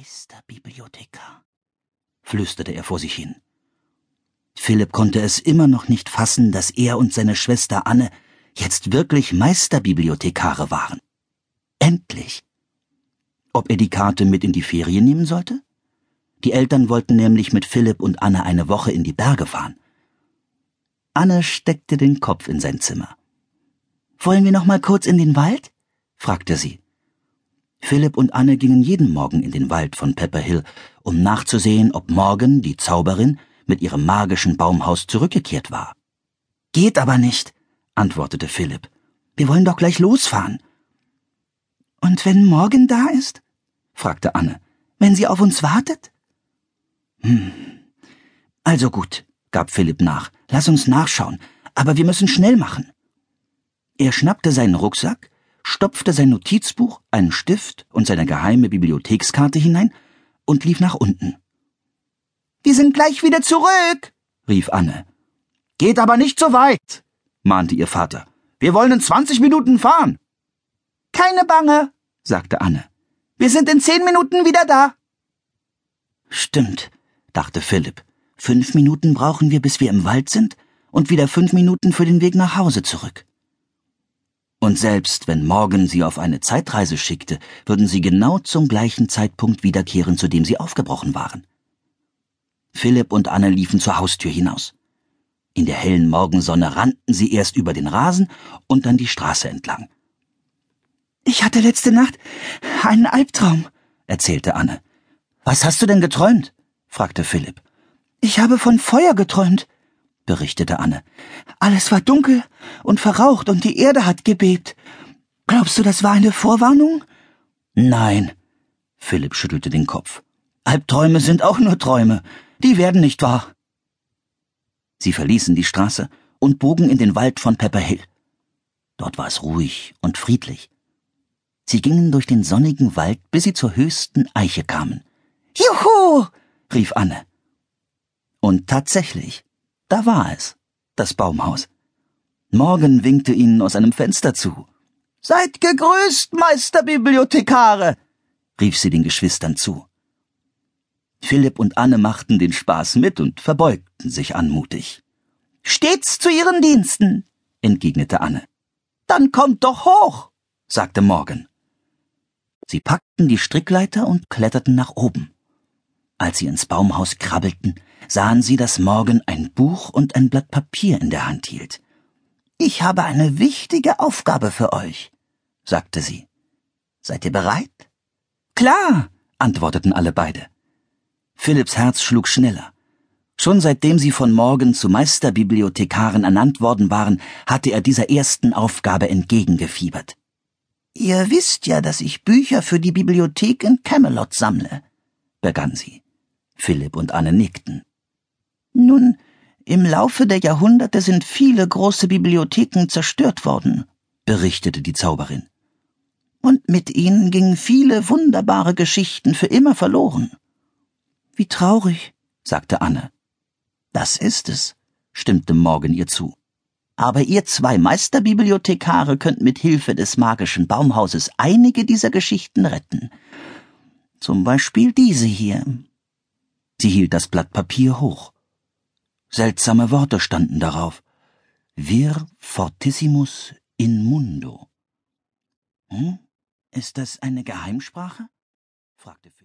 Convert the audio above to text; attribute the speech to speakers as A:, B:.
A: Meisterbibliothekar, flüsterte er vor sich hin. Philipp konnte es immer noch nicht fassen, dass er und seine Schwester Anne jetzt wirklich Meisterbibliothekare waren. Endlich. Ob er die Karte mit in die Ferien nehmen sollte? Die Eltern wollten nämlich mit Philipp und Anne eine Woche in die Berge fahren. Anne steckte den Kopf in sein Zimmer. Wollen wir noch mal kurz in den Wald? fragte sie. Philipp und Anne gingen jeden Morgen in den Wald von Pepper Hill, um nachzusehen, ob Morgan, die Zauberin, mit ihrem magischen Baumhaus zurückgekehrt war. Geht aber nicht, antwortete Philipp. Wir wollen doch gleich losfahren. Und wenn Morgan da ist? fragte Anne. Wenn sie auf uns wartet? Hm. Also gut, gab Philipp nach. Lass uns nachschauen, aber wir müssen schnell machen. Er schnappte seinen Rucksack, stopfte sein Notizbuch, einen Stift und seine geheime Bibliothekskarte hinein und lief nach unten. Wir sind gleich wieder zurück, rief Anne.
B: Geht aber nicht so weit, mahnte ihr Vater. Wir wollen in zwanzig Minuten fahren.
C: Keine Bange, sagte Anne. Wir sind in zehn Minuten wieder da.
A: Stimmt, dachte Philipp. Fünf Minuten brauchen wir, bis wir im Wald sind, und wieder fünf Minuten für den Weg nach Hause zurück. Und selbst wenn Morgan sie auf eine Zeitreise schickte, würden sie genau zum gleichen Zeitpunkt wiederkehren, zu dem sie aufgebrochen waren. Philipp und Anne liefen zur Haustür hinaus. In der hellen Morgensonne rannten sie erst über den Rasen und dann die Straße entlang.
C: Ich hatte letzte Nacht einen Albtraum, erzählte Anne.
A: Was hast du denn geträumt? fragte Philipp.
C: Ich habe von Feuer geträumt, berichtete Anne. Alles war dunkel und verraucht und die Erde hat gebebt. Glaubst du, das war eine Vorwarnung?
A: Nein, Philipp schüttelte den Kopf. Albträume sind auch nur Träume. Die werden nicht wahr. Sie verließen die Straße und bogen in den Wald von Pepper Hill. Dort war es ruhig und friedlich. Sie gingen durch den sonnigen Wald, bis sie zur höchsten Eiche kamen.
C: Juhu! rief Anne.
A: Und tatsächlich, da war es, das Baumhaus. Morgen winkte ihnen aus einem Fenster zu.
C: Seid gegrüßt, Meisterbibliothekare, rief sie den Geschwistern zu.
A: Philipp und Anne machten den Spaß mit und verbeugten sich anmutig.
C: Stets zu ihren Diensten, entgegnete Anne.
A: Dann kommt doch hoch, sagte Morgan. Sie packten die Strickleiter und kletterten nach oben. Als sie ins Baumhaus krabbelten, sahen sie, dass Morgan ein Buch und ein Blatt Papier in der Hand hielt. Ich habe eine wichtige Aufgabe für euch, sagte sie. Seid ihr bereit?
C: Klar,
A: antworteten alle beide. Philipps Herz schlug schneller. Schon seitdem sie von Morgan zu Meisterbibliothekaren ernannt worden waren, hatte er dieser ersten Aufgabe entgegengefiebert. Ihr wisst ja, dass ich Bücher für die Bibliothek in Camelot sammle, begann sie. Philipp und Anne nickten. Nun, im Laufe der Jahrhunderte sind viele große Bibliotheken zerstört worden, berichtete die Zauberin. Und mit ihnen gingen viele wunderbare Geschichten für immer verloren. Wie traurig, sagte Anne. Das ist es, stimmte Morgan ihr zu. Aber ihr zwei Meisterbibliothekare könnt mit Hilfe des magischen Baumhauses einige dieser Geschichten retten. Zum Beispiel diese hier. Sie hielt das Blatt Papier hoch. Seltsame Worte standen darauf. Vir fortissimus in mundo. Hm? Ist das eine Geheimsprache? fragte